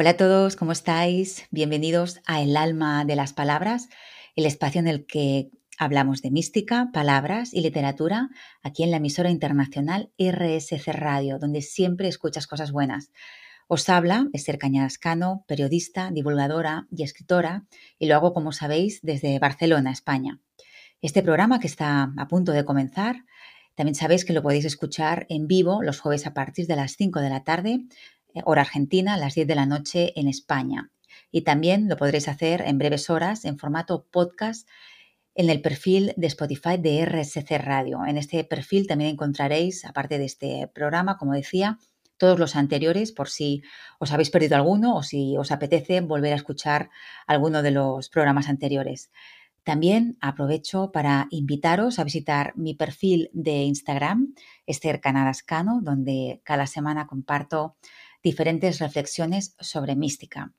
Hola a todos, ¿cómo estáis? Bienvenidos a El alma de las palabras, el espacio en el que hablamos de mística, palabras y literatura aquí en la emisora internacional RSC Radio, donde siempre escuchas cosas buenas. Os habla Esther Cañadascano, periodista, divulgadora y escritora, y lo hago, como sabéis, desde Barcelona, España. Este programa que está a punto de comenzar, también sabéis que lo podéis escuchar en vivo los jueves a partir de las 5 de la tarde hora argentina, a las 10 de la noche en España. Y también lo podréis hacer en breves horas en formato podcast en el perfil de Spotify de RSC Radio. En este perfil también encontraréis, aparte de este programa, como decía, todos los anteriores por si os habéis perdido alguno o si os apetece volver a escuchar alguno de los programas anteriores. También aprovecho para invitaros a visitar mi perfil de Instagram, Esther Canadascano, donde cada semana comparto diferentes reflexiones sobre mística.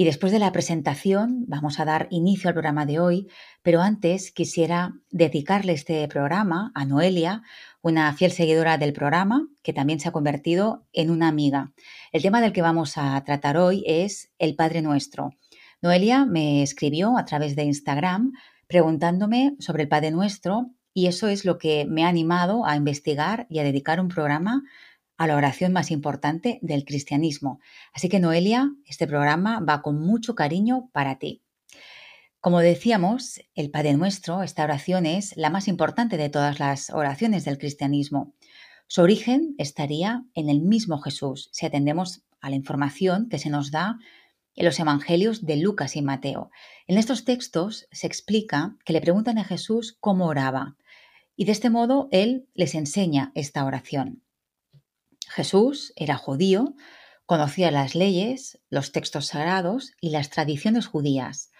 Y después de la presentación vamos a dar inicio al programa de hoy, pero antes quisiera dedicarle este programa a Noelia, una fiel seguidora del programa que también se ha convertido en una amiga. El tema del que vamos a tratar hoy es el Padre Nuestro. Noelia me escribió a través de Instagram preguntándome sobre el Padre Nuestro y eso es lo que me ha animado a investigar y a dedicar un programa a la oración más importante del cristianismo. Así que Noelia, este programa va con mucho cariño para ti. Como decíamos, el Padre Nuestro, esta oración es la más importante de todas las oraciones del cristianismo. Su origen estaría en el mismo Jesús, si atendemos a la información que se nos da en los evangelios de Lucas y Mateo. En estos textos se explica que le preguntan a Jesús cómo oraba y de este modo él les enseña esta oración. Jesús era judío, conocía las leyes, los textos sagrados y las tradiciones judías.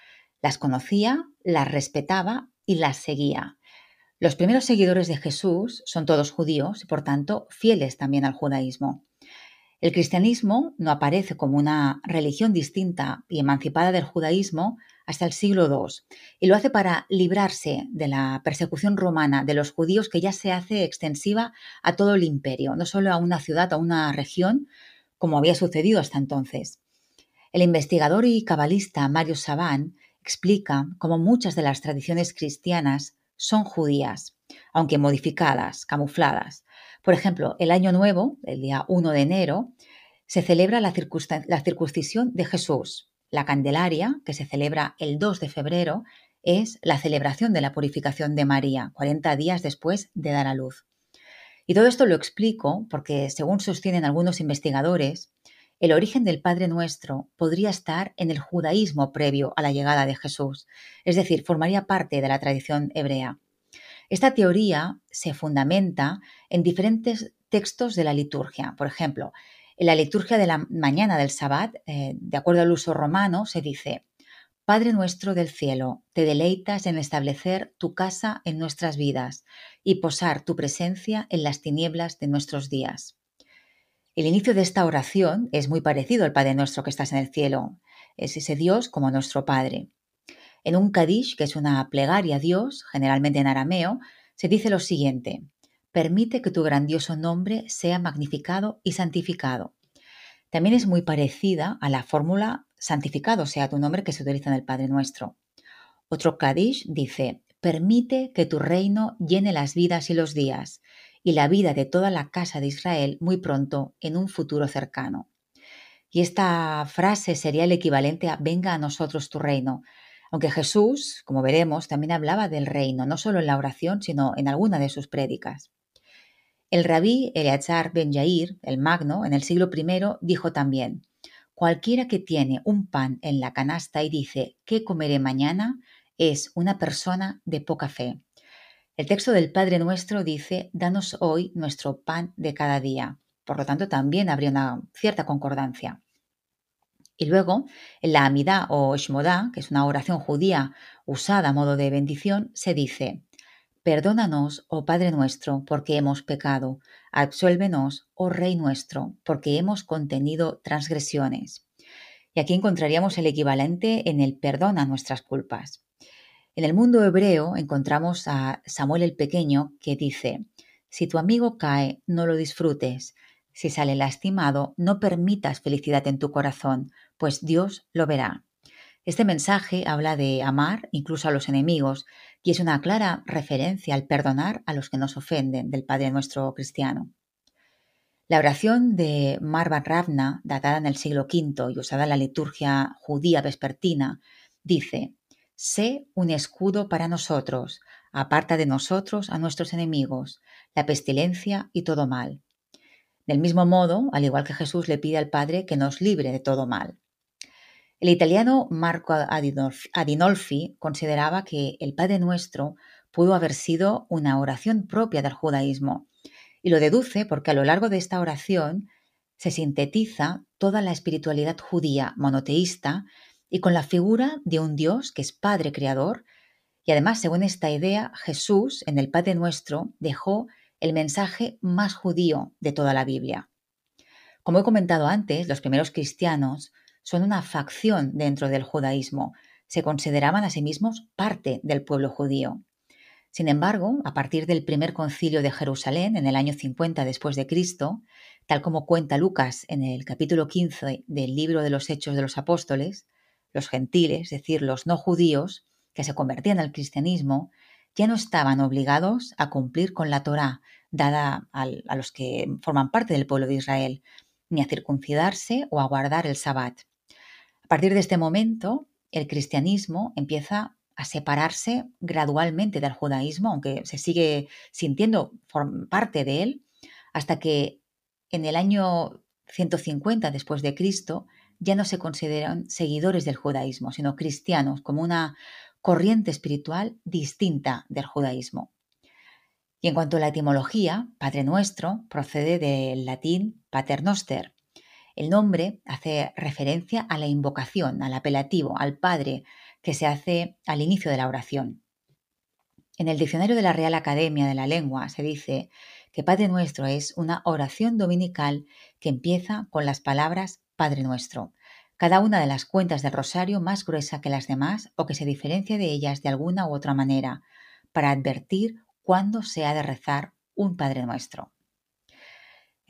Las conocía, las respetaba y las seguía. Los primeros seguidores de Jesús son todos judíos y por tanto fieles también al judaísmo. El cristianismo no aparece como una religión distinta y emancipada del judaísmo hasta el siglo II y lo hace para librarse de la persecución romana de los judíos que ya se hace extensiva a todo el imperio, no solo a una ciudad a una región como había sucedido hasta entonces. El investigador y cabalista Mario Saban explica cómo muchas de las tradiciones cristianas son judías, aunque modificadas, camufladas, por ejemplo, el Año Nuevo, el día 1 de enero, se celebra la, circuncisión de Jesús. La Candelaria, que se celebra el 2 de febrero, es la celebración de la purificación de María, 40 días después de dar a luz. Y todo esto lo explico porque, según sostienen algunos investigadores, el origen del Padre Nuestro podría estar en el judaísmo previo a la llegada de Jesús, es decir, formaría parte de la tradición hebrea. Esta teoría se fundamenta en diferentes textos de la liturgia. Por ejemplo, en la liturgia de la mañana del Sabbat, eh, de acuerdo al uso romano, se dice, Padre nuestro del cielo, te deleitas en establecer tu casa en nuestras vidas y posar tu presencia en las tinieblas de nuestros días. El inicio de esta oración es muy parecido al Padre nuestro que estás en el cielo. Es ese Dios como nuestro Padre. En un Kadish, que es una plegaria a Dios, generalmente en arameo, se dice lo siguiente: Permite que tu grandioso nombre sea magnificado y santificado. También es muy parecida a la fórmula santificado sea tu nombre que se utiliza en el Padre Nuestro. Otro Kadish dice: Permite que tu reino llene las vidas y los días, y la vida de toda la casa de Israel muy pronto en un futuro cercano. Y esta frase sería el equivalente a Venga a nosotros tu reino, aunque Jesús, como veremos, también hablaba del reino, no solo en la oración, sino en alguna de sus prédicas. El rabí Eleazar ben Yair, el magno, en el siglo I, dijo también, Cualquiera que tiene un pan en la canasta y dice, ¿qué comeré mañana? es una persona de poca fe. El texto del Padre Nuestro dice, Danos hoy nuestro pan de cada día. Por lo tanto, también habría una cierta concordancia. Y luego, en la Amidá o Shmodá, que es una oración judía usada a modo de bendición, se dice, Perdónanos, oh Padre nuestro, porque hemos pecado. Absuélvenos, oh Rey nuestro, porque hemos contenido transgresiones. Y aquí encontraríamos el equivalente en el perdón a nuestras culpas. En el mundo hebreo encontramos a Samuel el Pequeño que dice, Si tu amigo cae, no lo disfrutes, Si sale lastimado, no permitas felicidad en tu corazón, pues Dios lo verá. Este mensaje habla de amar incluso a los enemigos y es una clara referencia al perdonar a los que nos ofenden del Padre nuestro cristiano. La oración de Marvan Ravna, datada en el siglo V y usada en la liturgia judía vespertina, dice, Sé un escudo para nosotros, aparta de nosotros a nuestros enemigos, la pestilencia y todo mal. Del mismo modo, al igual que Jesús le pide al Padre que nos libre de todo mal. El italiano Marco Adinolfi consideraba que el Padre Nuestro pudo haber sido una oración propia del judaísmo, y lo deduce porque a lo largo de esta oración se sintetiza toda la espiritualidad judía monoteísta y con la figura de un Dios que es Padre Creador, y además, según esta idea, Jesús, en el Padre Nuestro, dejó el mensaje más judío de toda la Biblia. Como he comentado antes, los primeros cristianos son una facción dentro del judaísmo, se consideraban a sí mismos parte del pueblo judío. Sin embargo, a partir del primer concilio de Jerusalén en el año 50 después de Cristo, tal como cuenta Lucas en el capítulo 15 del libro de los Hechos de los Apóstoles, los gentiles, es decir, los no judíos que se convertían al cristianismo, ya no estaban obligados a cumplir con la Torá dada a los que forman parte del pueblo de Israel, ni a circuncidarse o a guardar el sabbat. Partir de este momento, el cristianismo empieza a separarse gradualmente del judaísmo, aunque se sigue sintiendo parte de él, hasta que en el año 150 después de Cristo ya no se consideran seguidores del judaísmo, sino cristianos, como una corriente espiritual distinta del judaísmo. Y en cuanto a la etimología, Padre Nuestro procede del latín paternoster. El nombre hace referencia a la invocación, al apelativo, al Padre que se hace al inicio de la oración. En el diccionario de la Real Academia de la Lengua se dice que Padre Nuestro es una oración dominical que empieza con las palabras Padre Nuestro, cada una de las cuentas del rosario más gruesa que las demás o que se diferencia de ellas de alguna u otra manera, para advertir cuándo se ha de rezar un Padre Nuestro.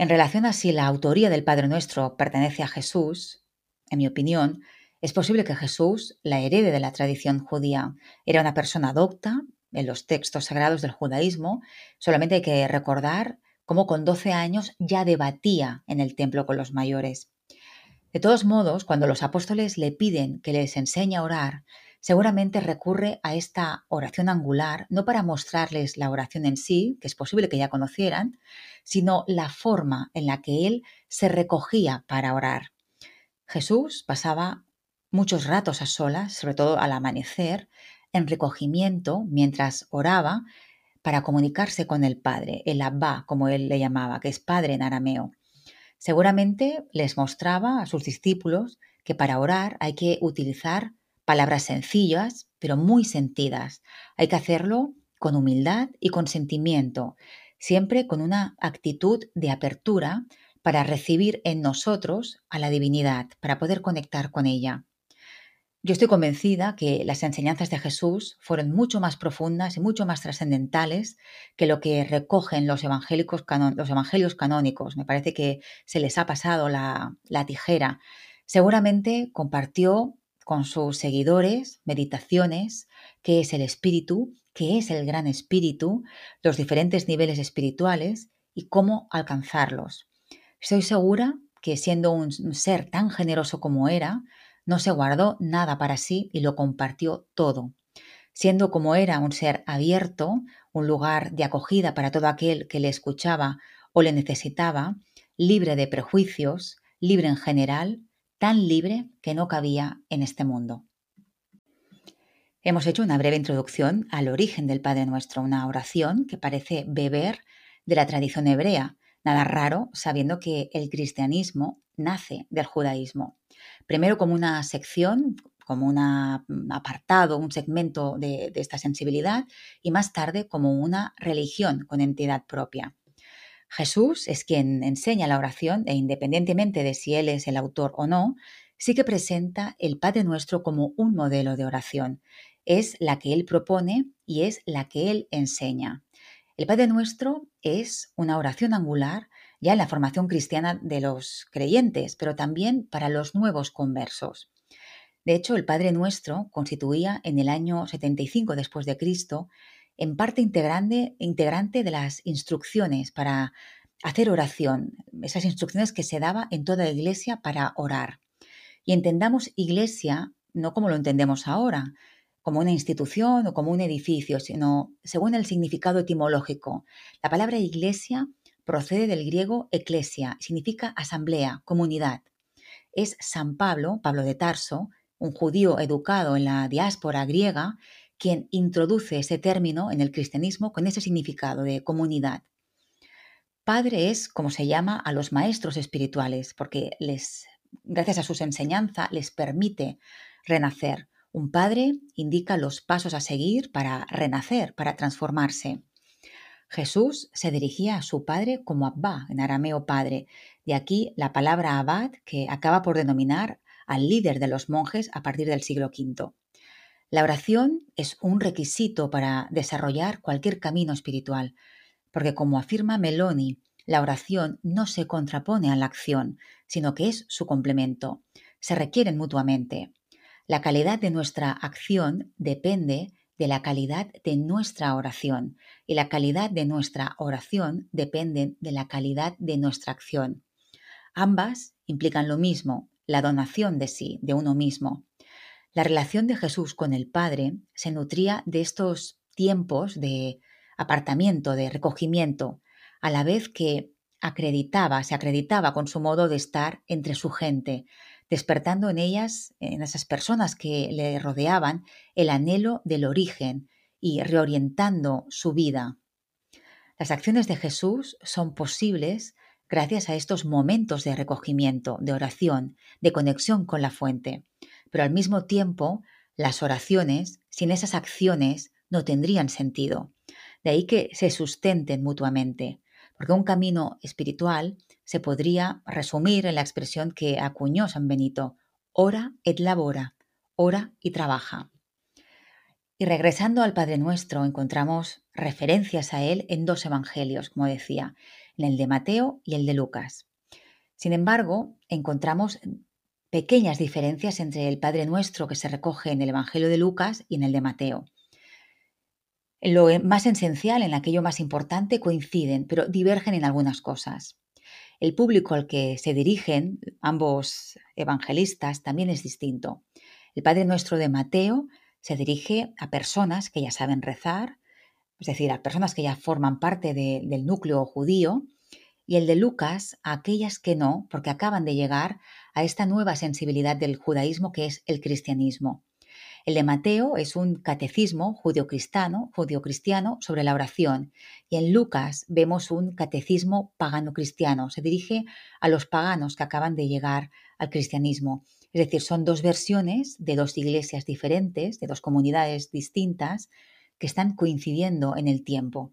En relación a si la autoría del Padre Nuestro pertenece a Jesús, en mi opinión, es posible que Jesús la herede de la tradición judía. Era una persona docta en los textos sagrados del judaísmo. Solamente hay que recordar cómo con 12 años ya debatía en el templo con los mayores. De todos modos, cuando los apóstoles le piden que les enseñe a orar, seguramente recurre a esta oración angular no para mostrarles la oración en sí, que es posible que ya conocieran, sino la forma en la que él se recogía para orar. Jesús pasaba muchos ratos a solas, sobre todo al amanecer, en recogimiento mientras oraba para comunicarse con el Padre, el Abba, como él le llamaba, que es Padre en arameo. Seguramente les mostraba a sus discípulos que para orar hay que utilizar palabras sencillas, pero muy sentidas. Hay que hacerlo con humildad y con sentimiento, siempre con una actitud de apertura para recibir en nosotros a la divinidad, para poder conectar con ella. Yo estoy convencida que las enseñanzas de Jesús fueron mucho más profundas y mucho más trascendentales que lo que recogen los, los evangelios canónicos. Me parece que se les ha pasado la, la tijera. Seguramente compartió con sus seguidores meditaciones, qué es el espíritu, qué es el gran espíritu, los diferentes niveles espirituales y cómo alcanzarlos. Estoy segura que siendo un ser tan generoso como era, no se guardó nada para sí y lo compartió todo. Siendo como era un ser abierto, un lugar de acogida para todo aquel que le escuchaba o le necesitaba, libre de prejuicios, libre en general, tan libre que no cabía en este mundo. Hemos hecho una breve introducción al origen del Padre Nuestro, una oración que parece beber de la tradición hebrea, nada raro sabiendo que el cristianismo nace del judaísmo primero como una sección, como un apartado, un segmento de, esta sensibilidad y más tarde como una religión con entidad propia. Jesús es quien enseña la oración e independientemente de si él es el autor o no, sí que presenta el Padre Nuestro como un modelo de oración. Es la que él propone y es la que él enseña. El Padre Nuestro es una oración angular ya en la formación cristiana de los creyentes, pero también para los nuevos conversos. De hecho, el Padre Nuestro constituía en el año 75 después de Cristo en parte integrante, integrante de las instrucciones para hacer oración, esas instrucciones que se daba en toda la iglesia para orar. Y entendamos iglesia no como lo entendemos ahora, como una institución o como un edificio, sino según el significado etimológico. La palabra iglesia procede del griego eclesia, significa asamblea, comunidad. Es San Pablo, Pablo de Tarso, un judío educado en la diáspora griega, quien introduce ese término en el cristianismo con ese significado de comunidad. Padre es como se llama a los maestros espirituales, porque les, gracias a sus enseñanzas les permite renacer. Un padre indica los pasos a seguir para renacer, para transformarse. Jesús se dirigía a su padre como Abba, en arameo padre, de aquí la palabra abad que acaba por denominar al líder de los monjes a partir del siglo V. La oración es un requisito para desarrollar cualquier camino espiritual, porque como afirma Meloni, la oración no se contrapone a la acción, sino que es su complemento. Se requieren mutuamente. La calidad de nuestra acción depende de la calidad de nuestra oración y la calidad de nuestra oración depende de la calidad de nuestra acción. Ambas implican lo mismo, la donación de sí, de uno mismo. La relación de Jesús con el Padre se nutría de estos tiempos de apartamiento, de recogimiento, a la vez que acreditaba, se acreditaba con su modo de estar entre su gente, despertando en ellas, en esas personas que le rodeaban, el anhelo del origen y reorientando su vida. Las acciones de Jesús son posibles gracias a estos momentos de recogimiento, de oración, de conexión con la fuente pero al mismo tiempo las oraciones sin esas acciones no tendrían sentido. De ahí que se sustenten mutuamente, porque un camino espiritual se podría resumir en la expresión que acuñó San Benito, ora et labora, ora y trabaja. Y regresando al Padre Nuestro, encontramos referencias a él en dos evangelios, como decía, en el de Mateo y el de Lucas. Sin embargo, encontramos pequeñas diferencias entre el Padre Nuestro que se recoge en el Evangelio de Lucas y en el de Mateo. Lo más esencial, en aquello más importante, coinciden, pero divergen en algunas cosas. El público al que se dirigen ambos evangelistas también es distinto. El Padre Nuestro de Mateo se dirige a personas que ya saben rezar, es decir, a personas que ya forman parte del núcleo judío, y el de Lucas a aquellas que no, porque acaban de llegar a esta nueva sensibilidad del judaísmo que es el cristianismo. El de Mateo es un catecismo judio-cristiano, cristiano sobre la oración y en Lucas vemos un catecismo pagano-cristiano. Se dirige a los paganos que acaban de llegar al cristianismo. Es decir, son dos versiones de dos iglesias diferentes, de dos comunidades distintas que están coincidiendo en el tiempo.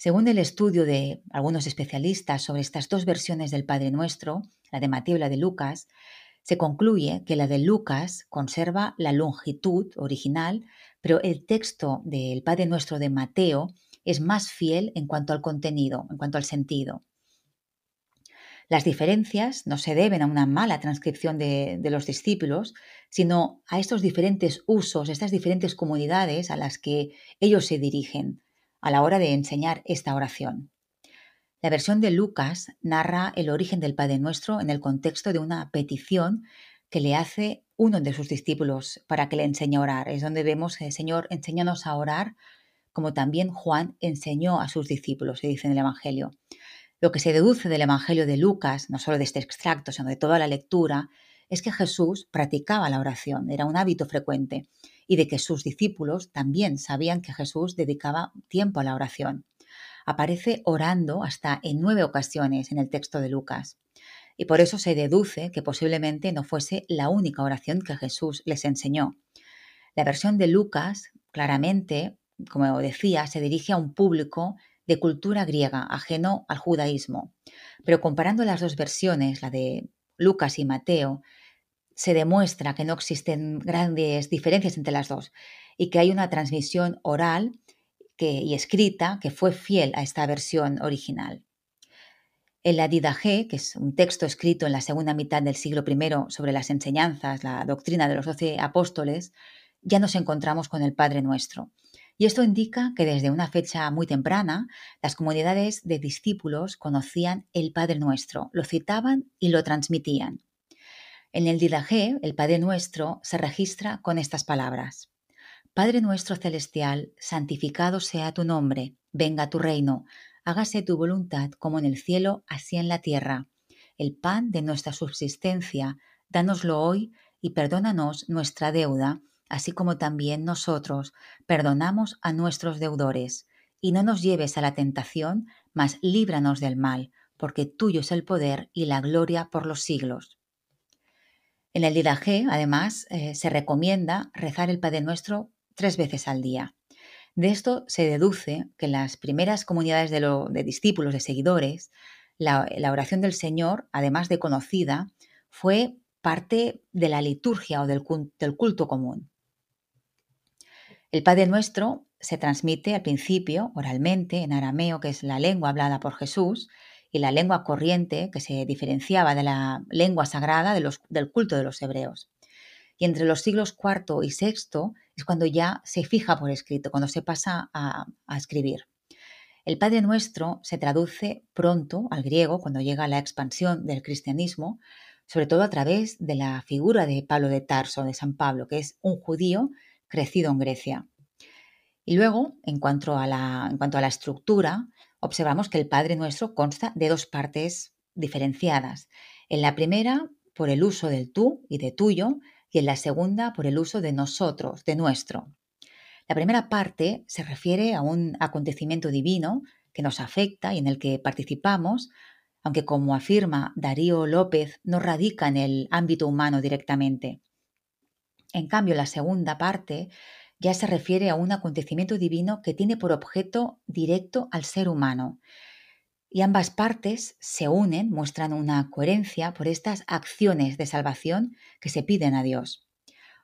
Según el estudio de algunos especialistas sobre estas dos versiones del Padre Nuestro, la de Mateo y la de Lucas, se concluye que la de Lucas conserva la longitud original, pero el texto del Padre Nuestro de Mateo es más fiel en cuanto al contenido, en cuanto al sentido. Las diferencias no se deben a una mala transcripción de, de, los discípulos, sino a estos diferentes usos, estas diferentes comunidades a las que ellos se dirigen a la hora de enseñar esta oración. La versión de Lucas narra el origen del Padre Nuestro en el contexto de una petición que le hace uno de sus discípulos para que le enseñe a orar. Es donde vemos el Señor enséñanos a orar, como también Juan enseñó a sus discípulos, se dice en el Evangelio. Lo que se deduce del Evangelio de Lucas, no solo de este extracto, sino de toda la lectura, es que Jesús practicaba la oración, era un hábito frecuente y de que sus discípulos también sabían que Jesús dedicaba tiempo a la oración. Aparece orando hasta en nueve ocasiones en el texto de Lucas. Y por eso se deduce que posiblemente no fuese la única oración que Jesús les enseñó. La versión de Lucas, claramente, como decía, se dirige a un público de cultura griega, ajeno al judaísmo. Pero comparando las dos versiones, la de Lucas y Mateo, se demuestra que no existen grandes diferencias entre las dos y que hay una transmisión oral y escrita que fue fiel a esta versión original. En la Didaje, que es un texto escrito en la segunda mitad del siglo I sobre las enseñanzas, la doctrina de los doce apóstoles, ya nos encontramos con el Padre Nuestro. Y esto indica que desde una fecha muy temprana las comunidades de discípulos conocían el Padre Nuestro, lo citaban y lo transmitían. En el Didaje, el Padre Nuestro se registra con estas palabras. Padre nuestro celestial, santificado sea tu nombre, venga tu reino, hágase tu voluntad como en el cielo, así en la tierra. El pan de nuestra subsistencia, dánoslo hoy y perdónanos nuestra deuda, así como también nosotros perdonamos a nuestros deudores. Y no nos lleves a la tentación, mas líbranos del mal, porque tuyo es el poder y la gloria por los siglos. En el Didaje, además, eh, se recomienda rezar el Padre Nuestro tres veces al día. De esto se deduce que las primeras comunidades de, discípulos, de seguidores, la, oración del Señor, además de conocida, fue parte de la liturgia o del, del culto común. El Padre Nuestro se transmite al principio oralmente en arameo, que es la lengua hablada por Jesús, y la lengua corriente, que se diferenciaba de la lengua sagrada del culto de los hebreos. Y entre los siglos IV y VI es cuando ya se fija por escrito, cuando se pasa a, escribir. El Padre Nuestro se traduce pronto al griego cuando llega la expansión del cristianismo, sobre todo a través de la figura de Pablo de Tarso, de San Pablo, que es un judío crecido en Grecia. Y luego, en cuanto a la, en cuanto a la estructura, observamos que el Padre Nuestro consta de dos partes diferenciadas. En la primera, por el uso del tú y de tuyo, y en la segunda por el uso de nosotros, de nuestro. La primera parte se refiere a un acontecimiento divino que nos afecta y en el que participamos, aunque como afirma Darío López, no radica en el ámbito humano directamente. En cambio, la segunda parte ya se refiere a un acontecimiento divino que tiene por objeto directo al ser humano y ambas partes se unen, muestran una coherencia por estas acciones de salvación que se piden a Dios.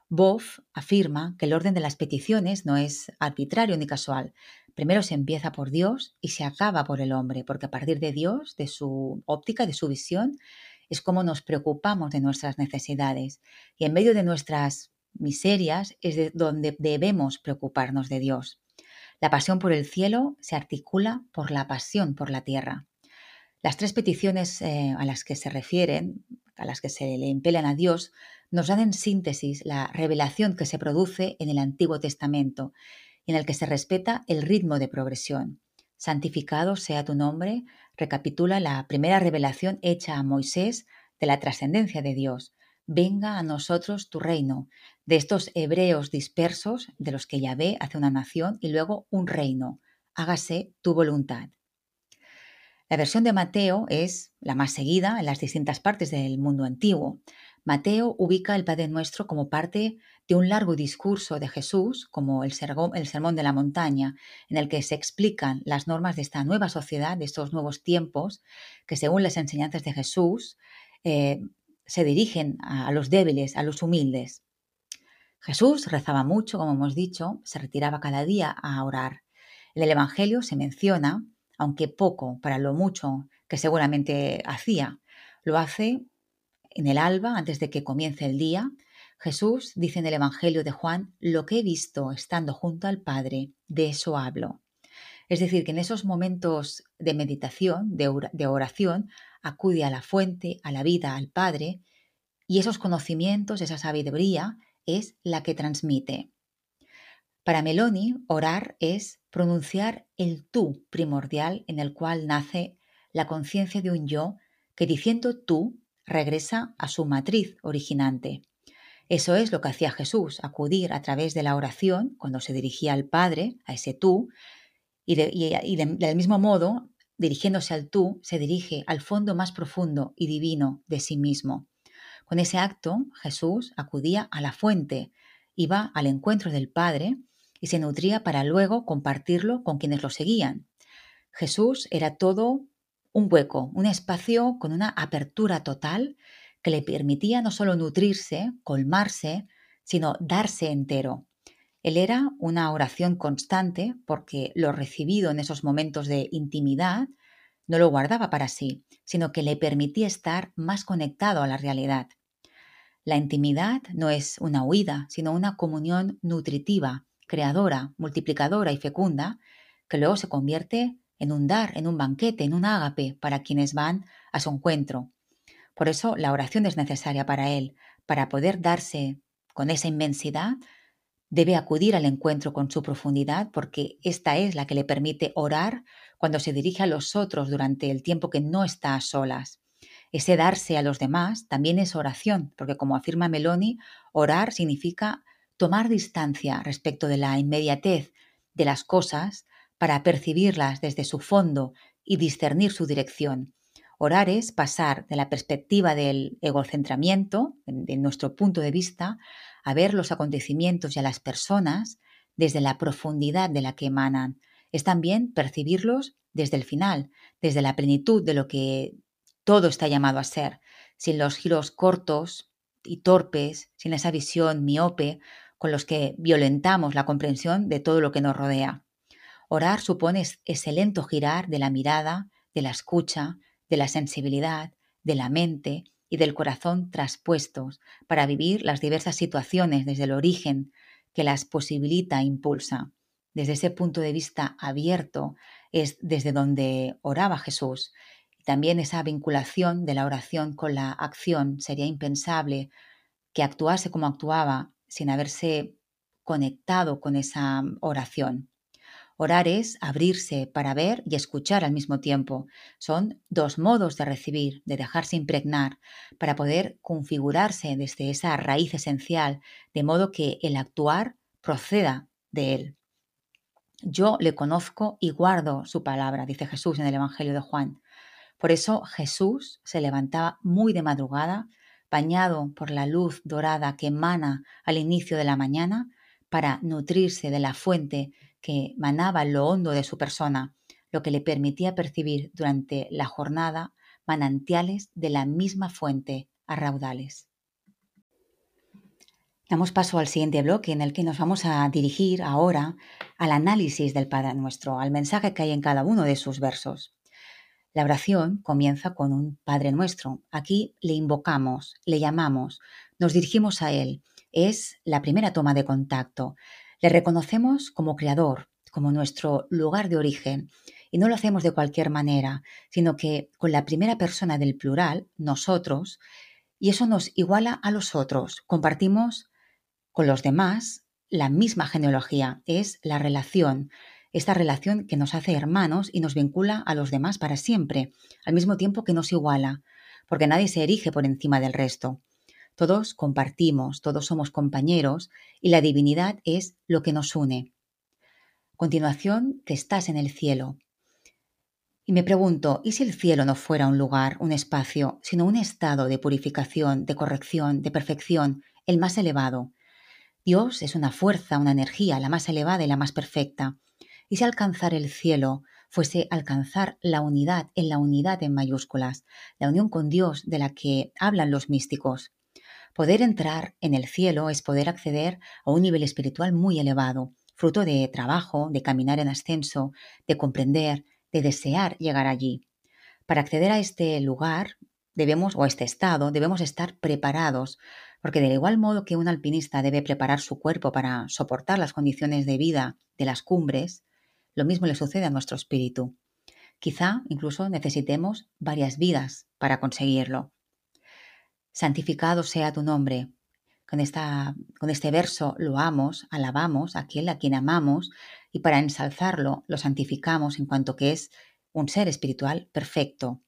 Boff afirma que el orden de las peticiones no es arbitrario ni casual. Primero se empieza por Dios y se acaba por el hombre, porque a partir de Dios, de su óptica, de su visión, es como nos preocupamos de nuestras necesidades. Y en medio de nuestras miserias es de donde debemos preocuparnos de Dios. La pasión por el cielo se articula por la pasión por la tierra. Las tres peticiones eh, a las que se refieren, a las que se le impelan a Dios, nos dan en síntesis la revelación que se produce en el Antiguo Testamento, en el que se respeta el ritmo de progresión. Santificado sea tu nombre, recapitula la primera revelación hecha a Moisés de la trascendencia de Dios, venga a nosotros tu reino, de estos hebreos dispersos de los que Yahvé hace una nación y luego un reino, hágase tu voluntad. La versión de Mateo es la más seguida en las distintas partes del mundo antiguo. Mateo ubica el Padre Nuestro como parte de un largo discurso de Jesús, como el, Sermón de la Montaña, en el que se explican las normas de esta nueva sociedad, de estos nuevos tiempos, que según las enseñanzas de Jesús, eh, se dirigen a, los débiles, a los humildes. Jesús rezaba mucho, como hemos dicho, se retiraba cada día a orar. En el Evangelio se menciona, aunque poco para lo mucho que seguramente hacía, lo hace en el alba, antes de que comience el día. Jesús dice en el Evangelio de Juan, lo que he visto estando junto al Padre, de eso hablo. Es decir, que en esos momentos de meditación, de oración, acude a la fuente, a la vida, al Padre, y esos conocimientos, esa sabiduría, es la que transmite. Para Meloni, orar es pronunciar el tú primordial en el cual nace la conciencia de un yo que diciendo tú regresa a su matriz originante. Eso es lo que hacía Jesús, acudir a través de la oración cuando se dirigía al Padre, a ese tú, y, del mismo modo dirigiéndose al tú, se dirige al fondo más profundo y divino de sí mismo. Con ese acto, Jesús acudía a la fuente, iba al encuentro del Padre y se nutría para luego compartirlo con quienes lo seguían. Jesús era todo un hueco, un espacio con una apertura total que le permitía no solo nutrirse, colmarse, sino darse entero. Él era una oración constante porque lo recibido en esos momentos de intimidad no lo guardaba para sí, sino que le permitía estar más conectado a la realidad. La intimidad no es una huida, sino una comunión nutritiva, creadora, multiplicadora y fecunda, que luego se convierte en un dar, en un banquete, en un ágape para quienes van a su encuentro. Por eso la oración es necesaria para él, para poder darse con esa inmensidad, debe acudir al encuentro con su profundidad porque esta es la que le permite orar cuando se dirige a los otros durante el tiempo que no está a solas. Ese darse a los demás también es oración, porque como afirma Meloni, orar significa tomar distancia respecto de la inmediatez de las cosas para percibirlas desde su fondo y discernir su dirección. Orar es pasar de la perspectiva del egocentramiento, de nuestro punto de vista, a ver los acontecimientos y a las personas desde la profundidad de la que emanan. Es también percibirlos desde el final, desde la plenitud de lo que todo está llamado a ser, sin los giros cortos y torpes, sin esa visión miope con los que violentamos la comprensión de todo lo que nos rodea. Orar supone ese lento girar de la mirada, de la escucha, de la sensibilidad, de la mente y del corazón traspuestos para vivir las diversas situaciones desde el origen que las posibilita e impulsa. Desde ese punto de vista abierto es desde donde oraba Jesús. También esa vinculación de la oración con la acción sería impensable que actuase como actuaba sin haberse conectado con esa oración. Orar es abrirse para ver y escuchar al mismo tiempo. Son dos modos de recibir, de dejarse impregnar, para poder configurarse desde esa raíz esencial, de modo que el actuar proceda de él. Yo le conozco y guardo su palabra, dice Jesús en el Evangelio de Juan. Por eso Jesús se levantaba muy de madrugada, bañado por la luz dorada que emana al inicio de la mañana, para nutrirse de la fuente que manaba lo hondo de su persona, lo que le permitía percibir durante la jornada manantiales de la misma fuente a raudales. Damos paso al siguiente bloque en el que nos vamos a dirigir ahora al análisis del Padre Nuestro, al mensaje que hay en cada uno de sus versos. La oración comienza con un Padre Nuestro. Aquí le invocamos, le llamamos, nos dirigimos a Él. Es la primera toma de contacto, le reconocemos como creador, como nuestro lugar de origen, y no lo hacemos de cualquier manera, sino que con la primera persona del plural, nosotros, y eso nos iguala a los otros. Compartimos con los demás la misma genealogía, es la relación, esta relación que nos hace hermanos y nos vincula a los demás para siempre, al mismo tiempo que nos iguala, porque nadie se erige por encima del resto. Todos compartimos, todos somos compañeros y la divinidad es lo que nos une. A continuación, te estás en el cielo. Y me pregunto, ¿y si el cielo no fuera un lugar, un espacio, sino un estado de purificación, de corrección, de perfección, el más elevado? Dios es una fuerza, una energía, la más elevada y la más perfecta. Y si alcanzar el cielo fuese alcanzar la unidad en la unidad en mayúsculas, la unión con Dios de la que hablan los místicos, Poder entrar en el cielo es poder acceder a un nivel espiritual muy elevado, fruto de trabajo, de caminar en ascenso, de comprender, de desear llegar allí. Para acceder a este lugar debemos, o a este estado, debemos estar preparados, porque del igual modo que un alpinista debe preparar su cuerpo para soportar las condiciones de vida de las cumbres, lo mismo le sucede a nuestro espíritu. Quizá incluso necesitemos varias vidas para conseguirlo santificado sea tu nombre. Con, esta, con este verso lo amos, alabamos a aquel a quien amamos y para ensalzarlo lo santificamos en cuanto que es un ser espiritual perfecto.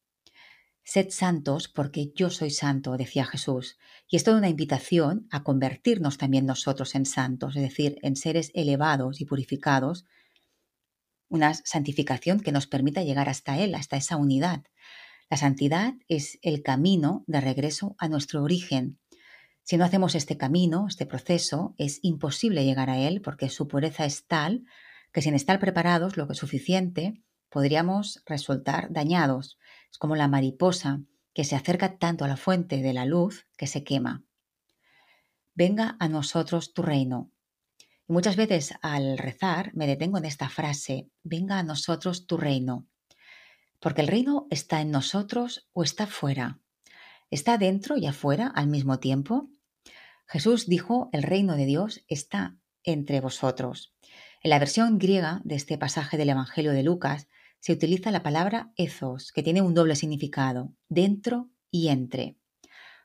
Sed santos porque yo soy santo, decía Jesús. Y es toda una invitación a convertirnos también nosotros en santos, es decir, en seres elevados y purificados, una santificación que nos permita llegar hasta Él, hasta esa unidad. La santidad es el camino de regreso a nuestro origen. Si no hacemos este camino, este proceso, es imposible llegar a él porque su pureza es tal que sin estar preparados lo que es suficiente, podríamos resultar dañados. Es como la mariposa que se acerca tanto a la fuente de la luz que se quema. Venga a nosotros tu reino. Y muchas veces al rezar me detengo en esta frase, venga a nosotros tu reino. Porque el reino está en nosotros o está fuera. ¿Está dentro y afuera al mismo tiempo? Jesús dijo, el reino de Dios está entre vosotros. En la versión griega de este pasaje del Evangelio de Lucas se utiliza la palabra ethos, que tiene un doble significado, dentro y entre.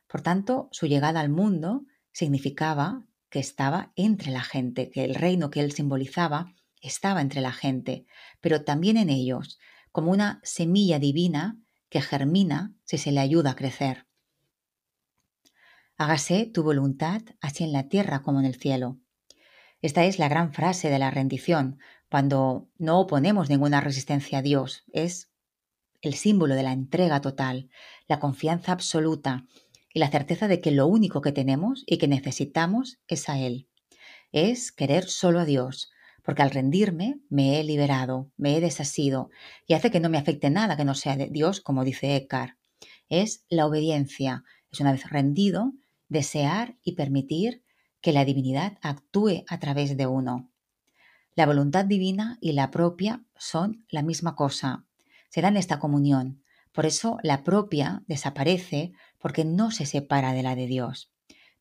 Por tanto, su llegada al mundo significaba que estaba entre la gente, que el reino que él simbolizaba estaba entre la gente, pero también en ellos, como una semilla divina que germina si se le ayuda a crecer. Hágase tu voluntad así en la tierra como en el cielo. Esta es la gran frase de la rendición, cuando no oponemos ninguna resistencia a Dios. Es el símbolo de la entrega total, la confianza absoluta y la certeza de que lo único que tenemos y que necesitamos es a Él. Es querer solo a Dios, porque al rendirme me he liberado, me he desasido y hace que no me afecte nada que no sea de Dios, como dice Eckhart. Es la obediencia, es una vez rendido, desear y permitir que la divinidad actúe a través de uno. La voluntad divina y la propia son la misma cosa, se dan esta comunión. Por eso la propia desaparece porque no se separa de la de Dios.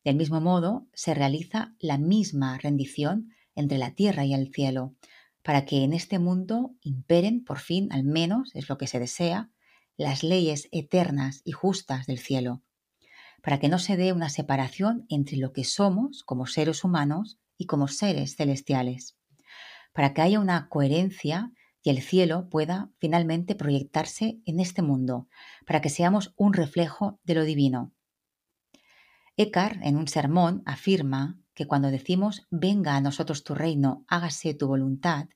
Del mismo modo, se realiza la misma rendición entre la tierra y el cielo, para que en este mundo imperen, por fin, al menos es lo que se desea, las leyes eternas y justas del cielo, para que no se dé una separación entre lo que somos como seres humanos y como seres celestiales, para que haya una coherencia y el cielo pueda finalmente proyectarse en este mundo, para que seamos un reflejo de lo divino. Eckhart, en un sermón, afirma que cuando decimos venga a nosotros tu reino, hágase tu voluntad,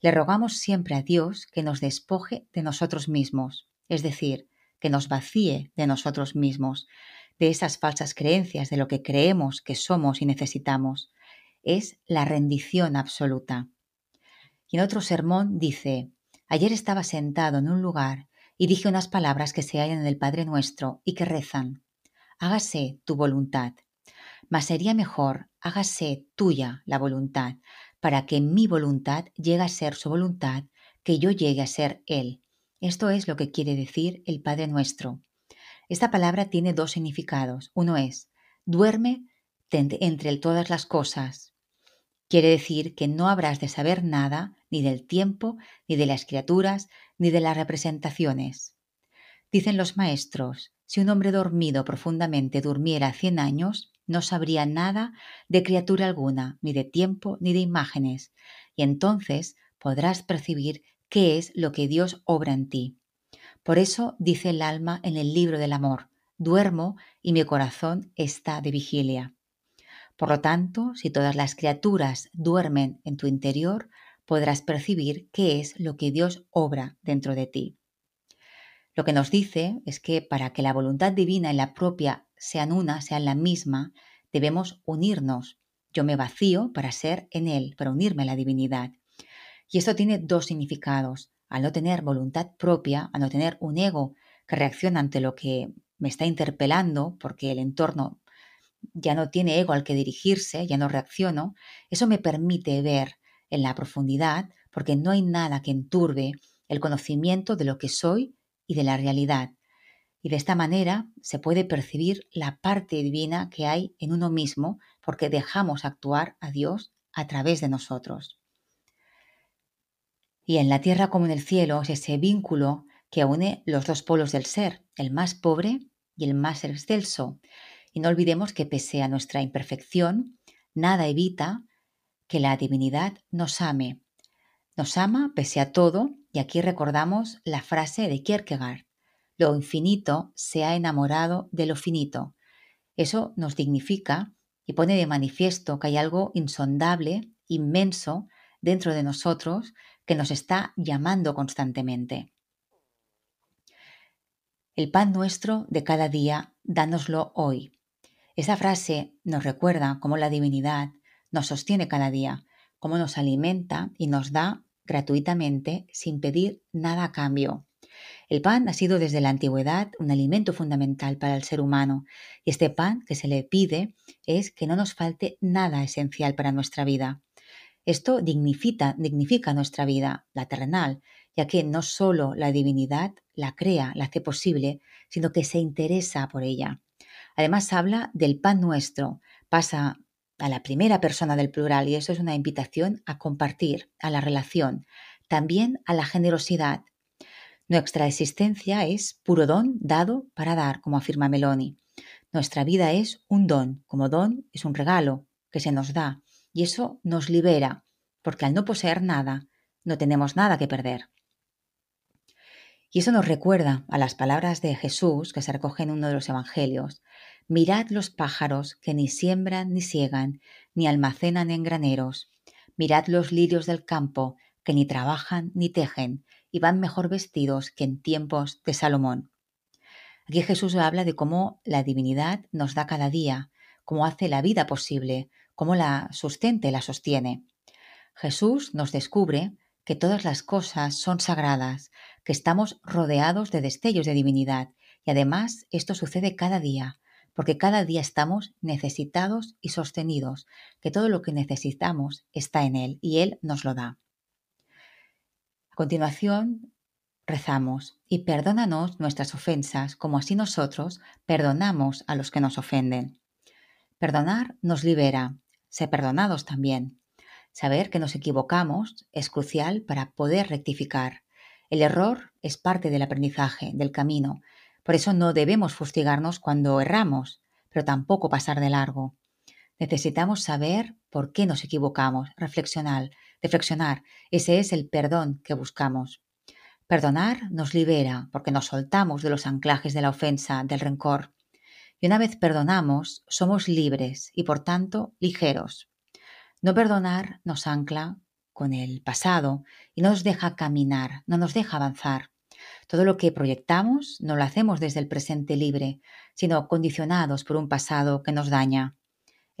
le rogamos siempre a Dios que nos despoje de nosotros mismos, es decir, que nos vacíe de nosotros mismos, de esas falsas creencias de lo que creemos que somos y necesitamos. Es la rendición absoluta. Y en otro sermón dice, ayer estaba sentado en un lugar y dije unas palabras que se hallan en el Padre nuestro y que rezan, hágase tu voluntad. Mas sería mejor, hágase tuya la voluntad, para que mi voluntad llegue a ser su voluntad, que yo llegue a ser Él. Esto es lo que quiere decir el Padre nuestro. Esta palabra tiene dos significados. Uno es, duerme entre todas las cosas. Quiere decir que no habrás de saber nada ni del tiempo, ni de las criaturas, ni de las representaciones. Dicen los maestros, si un hombre dormido profundamente durmiera cien años, no sabría nada de criatura alguna, ni de tiempo, ni de imágenes, y entonces podrás percibir qué es lo que Dios obra en ti. Por eso dice el alma en el libro del amor, duermo y mi corazón está de vigilia. Por lo tanto, si todas las criaturas duermen en tu interior, podrás percibir qué es lo que Dios obra dentro de ti. Lo que nos dice es que para que la voluntad divina y la propia sean una, sean la misma, debemos unirnos. Yo me vacío para ser en Él, para unirme a la divinidad. Y esto tiene dos significados. Al no tener voluntad propia, al no tener un ego que reacciona ante lo que me está interpelando, porque el entorno ya no tiene ego al que dirigirse, ya no reacciono, eso me permite ver en la profundidad, porque no hay nada que enturbe el conocimiento de lo que soy y de la realidad. Y de esta manera se puede percibir la parte divina que hay en uno mismo, porque dejamos actuar a Dios a través de nosotros. Y en la tierra como en el cielo es ese vínculo que une los dos polos del ser, el más pobre y el más excelso, y no olvidemos que pese a nuestra imperfección, nada evita que la divinidad nos ame. Nos ama pese a todo, y aquí recordamos la frase de Kierkegaard, lo infinito se ha enamorado de lo finito. Eso nos dignifica y pone de manifiesto que hay algo insondable, inmenso, dentro de nosotros que nos está llamando constantemente. El pan nuestro de cada día, dánoslo hoy. Esa frase nos recuerda cómo la divinidad nos sostiene cada día, cómo nos alimenta y nos da gratuitamente sin pedir nada a cambio. El pan ha sido desde la antigüedad un alimento fundamental para el ser humano y este pan que se le pide es que no nos falte nada esencial para nuestra vida. Esto dignifica, dignifica nuestra vida, la terrenal, ya que no solo la divinidad la crea, la hace posible, sino que se interesa por ella. Además habla del pan nuestro, pasa a la primera persona del plural y eso es una invitación a compartir, a la relación, también a la generosidad. Nuestra existencia es puro don dado para dar, como afirma Meloni. Nuestra vida es un don, como don es un regalo que se nos da y eso nos libera, porque al no poseer nada, no tenemos nada que perder. Y eso nos recuerda a las palabras de Jesús que se recogen en uno de los evangelios. Mirad los pájaros que ni siembran ni ciegan, ni almacenan en graneros. Mirad los lirios del campo que ni trabajan ni tejen, y van mejor vestidos que en tiempos de Salomón. Aquí Jesús habla de cómo la divinidad nos da cada día, cómo hace la vida posible, cómo la sustenta y la sostiene. Jesús nos descubre que todas las cosas son sagradas, que estamos rodeados de destellos de divinidad, y además esto sucede cada día, porque cada día estamos necesitados y sostenidos, que todo lo que necesitamos está en Él y Él nos lo da. A continuación, rezamos y perdónanos nuestras ofensas, como así nosotros perdonamos a los que nos ofenden. Perdonar nos libera, ser perdonados también. Saber que nos equivocamos es crucial para poder rectificar. El error es parte del aprendizaje, del camino, por eso no debemos fustigarnos cuando erramos, pero tampoco pasar de largo. Necesitamos saber por qué nos equivocamos, reflexionar, reflexionar. Ese es el perdón que buscamos. Perdonar nos libera porque nos soltamos de los anclajes de la ofensa, del rencor. Y una vez perdonamos, somos libres y por tanto ligeros. No perdonar nos ancla con el pasado y no nos deja caminar, no nos deja avanzar. Todo lo que proyectamos no lo hacemos desde el presente libre, sino condicionados por un pasado que nos daña.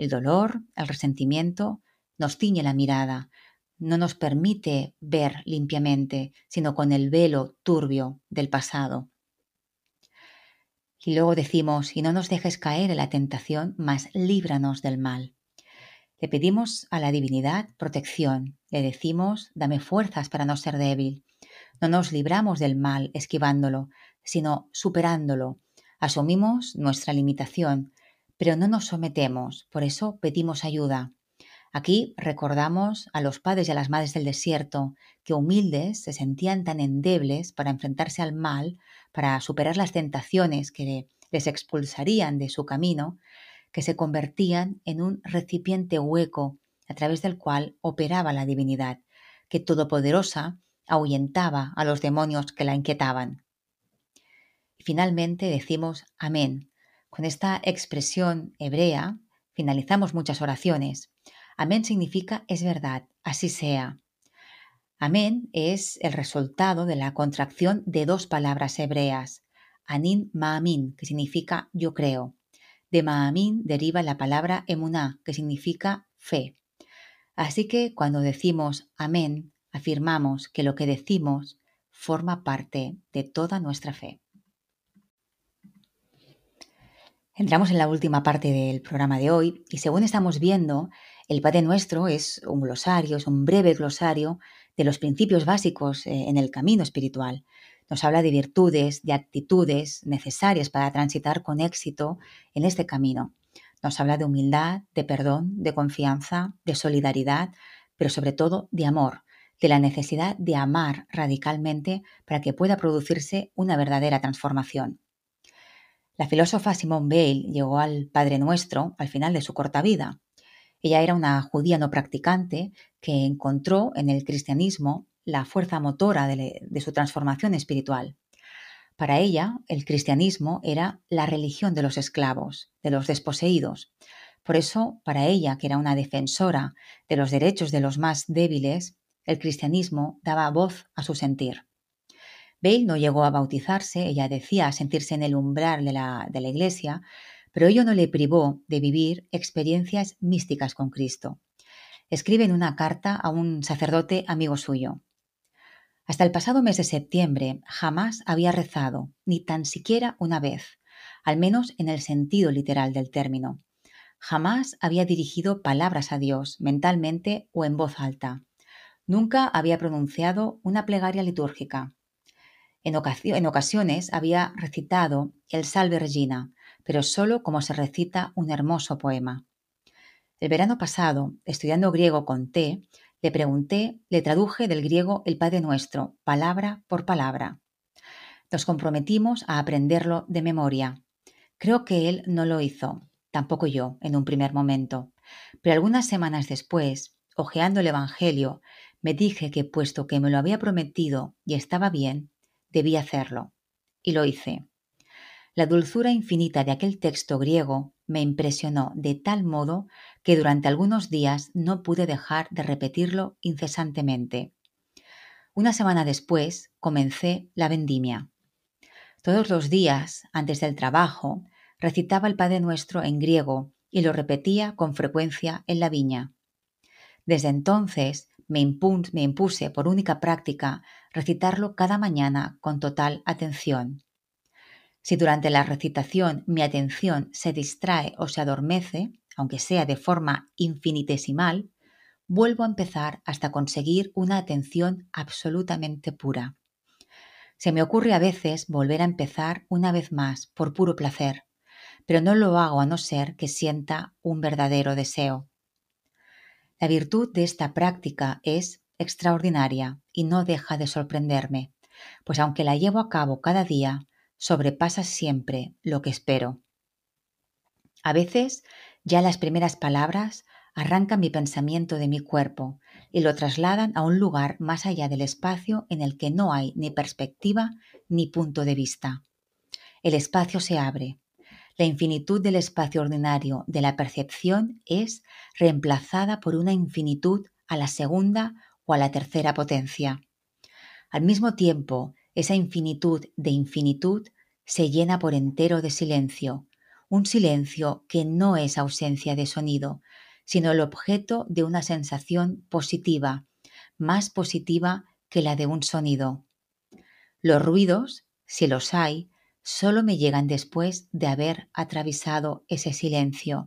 El dolor, el resentimiento, nos tiñe la mirada, no nos permite ver limpiamente, sino con el velo turbio del pasado. Y luego decimos, y no nos dejes caer en la tentación, mas líbranos del mal. Le pedimos a la divinidad protección, le decimos, dame fuerzas para no ser débil. No nos libramos del mal esquivándolo, sino superándolo. Asumimos nuestra limitación, pero no nos sometemos, por eso pedimos ayuda. Aquí recordamos a los padres y a las madres del desierto, que humildes se sentían tan endebles para enfrentarse al mal, para superar las tentaciones que les expulsarían de su camino, que se convertían en un recipiente hueco a través del cual operaba la divinidad, que todopoderosa ahuyentaba a los demonios que la inquietaban. Y finalmente decimos amén. Con esta expresión hebrea finalizamos muchas oraciones. Amén significa es verdad, así sea. Amén es el resultado de la contracción de dos palabras hebreas, anin ma'amin, que significa yo creo. De ma'amin deriva la palabra emuná, que significa fe. Así que cuando decimos amén, afirmamos que lo que decimos forma parte de toda nuestra fe. Entramos en la última parte del programa de hoy y según estamos viendo, el Padre Nuestro es un glosario, es un breve glosario de los principios básicos eh, en el camino espiritual. Nos habla de virtudes, de actitudes necesarias para transitar con éxito en este camino. Nos habla de humildad, de perdón, de confianza, de solidaridad, pero sobre todo de amor, de la necesidad de amar radicalmente para que pueda producirse una verdadera transformación. La filósofa Simone Weil llegó al Padre Nuestro al final de su corta vida. Ella era una judía no practicante que encontró en el cristianismo la fuerza motora de, de, su transformación espiritual. Para ella, el cristianismo era la religión de los esclavos, de los desposeídos. Por eso, para ella, que era una defensora de los derechos de los más débiles, el cristianismo daba voz a su sentir. Bale no llegó a bautizarse, ella decía sentirse en el umbral de la, de la iglesia, pero ello no le privó de vivir experiencias místicas con Cristo. Escribe en una carta a un sacerdote amigo suyo. Hasta el pasado mes de septiembre jamás había rezado, ni tan siquiera una vez, al menos en el sentido literal del término. Jamás había dirigido palabras a Dios mentalmente o en voz alta. Nunca había pronunciado una plegaria litúrgica. En, ocasiones había recitado el Salve Regina, pero solo como se recita un hermoso poema. El verano pasado, estudiando griego con T, le pregunté, le traduje del griego el Padre Nuestro, palabra por palabra. Nos comprometimos a aprenderlo de memoria. Creo que él no lo hizo, tampoco yo, en un primer momento. Pero algunas semanas después, hojeando el Evangelio, me dije que puesto que me lo había prometido y estaba bien, debía hacerlo. Y lo hice. La dulzura infinita de aquel texto griego me impresionó de tal modo que durante algunos días no pude dejar de repetirlo incesantemente. Una semana después comencé la vendimia. Todos los días, antes del trabajo, recitaba el Padre Nuestro en griego y lo repetía con frecuencia en la viña. Desde entonces me, impuse por única práctica recitarlo cada mañana con total atención. Si durante la recitación mi atención se distrae o se adormece, aunque sea de forma infinitesimal, vuelvo a empezar hasta conseguir una atención absolutamente pura. Se me ocurre a veces volver a empezar una vez más por puro placer, pero no lo hago a no ser que sienta un verdadero deseo. La virtud de esta práctica es extraordinaria y no deja de sorprenderme, pues aunque la llevo a cabo cada día, sobrepasa siempre lo que espero. A veces, ya las primeras palabras arrancan mi pensamiento de mi cuerpo y lo trasladan a un lugar más allá del espacio en el que no hay ni perspectiva ni punto de vista. El espacio se abre. La infinitud del espacio ordinario de la percepción es reemplazada por una infinitud a la segunda o a la tercera potencia. Al mismo tiempo, esa infinitud de infinitud se llena por entero de silencio, un silencio que no es ausencia de sonido, sino el objeto de una sensación positiva, más positiva que la de un sonido. Los ruidos, si los hay, solo me llegan después de haber atravesado ese silencio.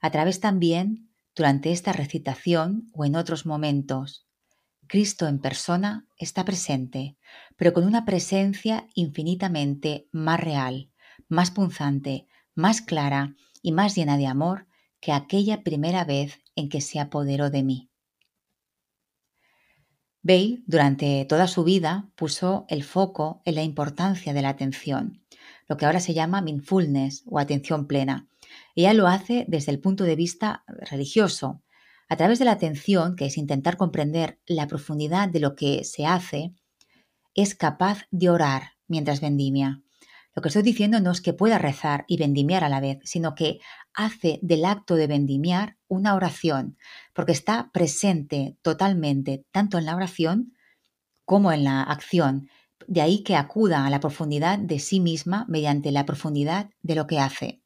A través también, durante esta recitación o en otros momentos, Cristo en persona está presente, pero con una presencia infinitamente más real, más punzante, más clara y más llena de amor que aquella primera vez en que se apoderó de mí. Bale, durante toda su vida, puso el foco en la importancia de la atención, lo que ahora se llama mindfulness o atención plena. Ella lo hace desde el punto de vista religioso, a través de la atención, que es intentar comprender la profundidad de lo que se hace, es capaz de orar mientras vendimia. Lo que estoy diciendo no es que pueda rezar y vendimiar a la vez, sino que hace del acto de vendimiar una oración, porque está presente totalmente tanto en la oración como en la acción. De ahí que acuda a la profundidad de sí misma mediante la profundidad de lo que hace.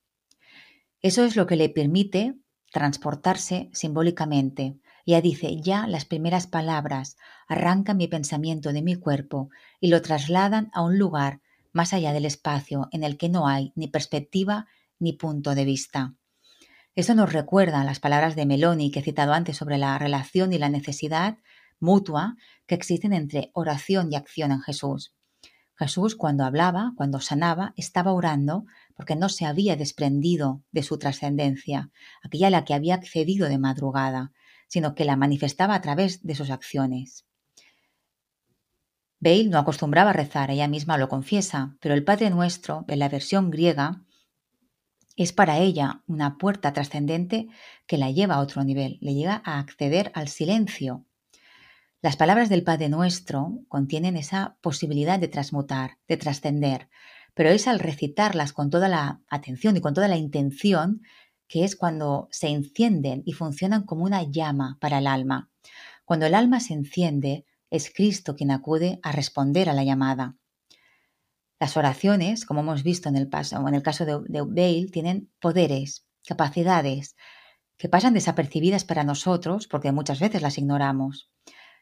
Eso es lo que le permite transportarse simbólicamente. Ya dice, ya las primeras palabras arrancan mi pensamiento de mi cuerpo y lo trasladan a un lugar más allá del espacio en el que no hay ni perspectiva ni punto de vista. Esto nos recuerda las palabras de Meloni que he citado antes sobre la relación y la necesidad mutua que existen entre oración y acción en Jesús. Jesús cuando hablaba, cuando sanaba, estaba orando porque no se había desprendido de su trascendencia, aquella a la que había accedido de madrugada, sino que la manifestaba a través de sus acciones. Bale no acostumbraba a rezar, ella misma lo confiesa, pero el Padre Nuestro, en la versión griega, es para ella una puerta trascendente que la lleva a otro nivel, le llega a acceder al silencio, las palabras del Padre Nuestro contienen esa posibilidad de transmutar, de trascender, pero es al recitarlas con toda la atención y con toda la intención que es cuando se encienden y funcionan como una llama para el alma. Cuando el alma se enciende, es Cristo quien acude a responder a la llamada. Las oraciones, como hemos visto en el, en el caso de, de Bale, tienen poderes, capacidades, que pasan desapercibidas para nosotros porque muchas veces las ignoramos.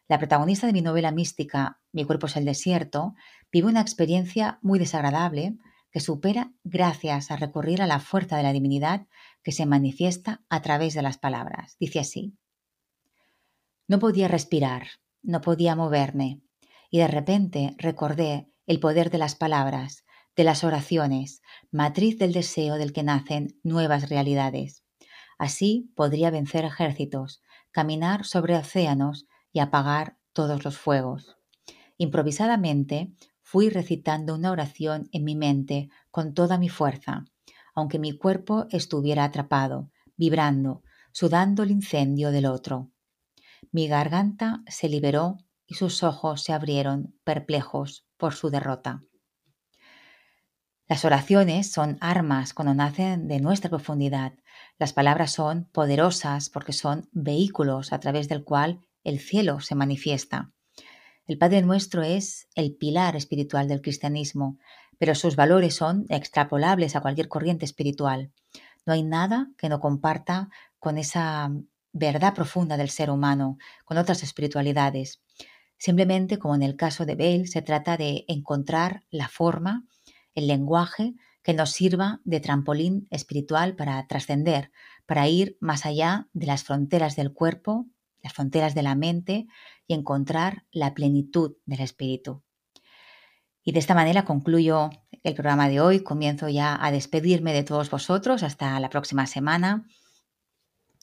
La protagonista de mi novela mística, Mi cuerpo es el desierto, vive una experiencia muy desagradable que supera gracias a recurrir a la fuerza de la divinidad que se manifiesta a través de las palabras. Dice así. No podía respirar, no podía moverme, y de repente recordé el poder de las palabras, de las oraciones, matriz del deseo del que nacen nuevas realidades. Así podría vencer ejércitos, caminar sobre océanos y apagar todos los fuegos. Improvisadamente fui recitando una oración en mi mente con toda mi fuerza, aunque mi cuerpo estuviera atrapado, vibrando, sudando el incendio del otro. Mi garganta se liberó y sus ojos se abrieron perplejos por su derrota. Las oraciones son armas cuando nacen de nuestra profundidad. Las palabras son poderosas porque son vehículos a través del cual el cielo se manifiesta. El Padre Nuestro es el pilar espiritual del cristianismo, pero sus valores son extrapolables a cualquier corriente espiritual. No hay nada que no comparta con esa verdad profunda del ser humano, con otras espiritualidades. Simplemente, como en el caso de Bale, se trata de encontrar la forma, el lenguaje que nos sirva de trampolín espiritual para trascender, para ir más allá de las fronteras del cuerpo, las fronteras de la mente y encontrar la plenitud del espíritu. Y de esta manera concluyo el programa de hoy. Comienzo ya a despedirme de todos vosotros hasta la próxima semana.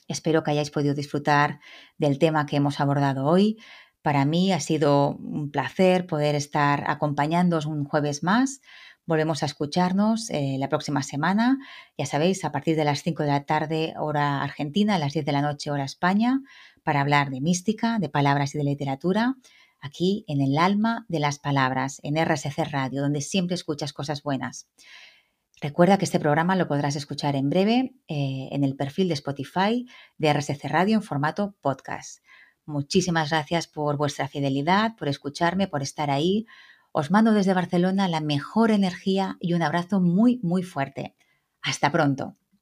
Espero que hayáis podido disfrutar del tema que hemos abordado hoy. Para mí ha sido un placer poder estar acompañándoos un jueves más. Volvemos a escucharnos eh, la próxima semana, ya sabéis, a partir de las 5 de la tarde hora argentina, a las 10 de la noche hora España, para hablar de mística, de palabras y de literatura, aquí en el alma de las palabras, en RSC Radio, donde siempre escuchas cosas buenas. Recuerda que este programa lo podrás escuchar en breve eh, en el perfil de Spotify de RSC Radio en formato podcast. Muchísimas gracias por vuestra fidelidad, por escucharme, por estar ahí. Os mando desde Barcelona la mejor energía y un abrazo muy, muy fuerte. Hasta pronto.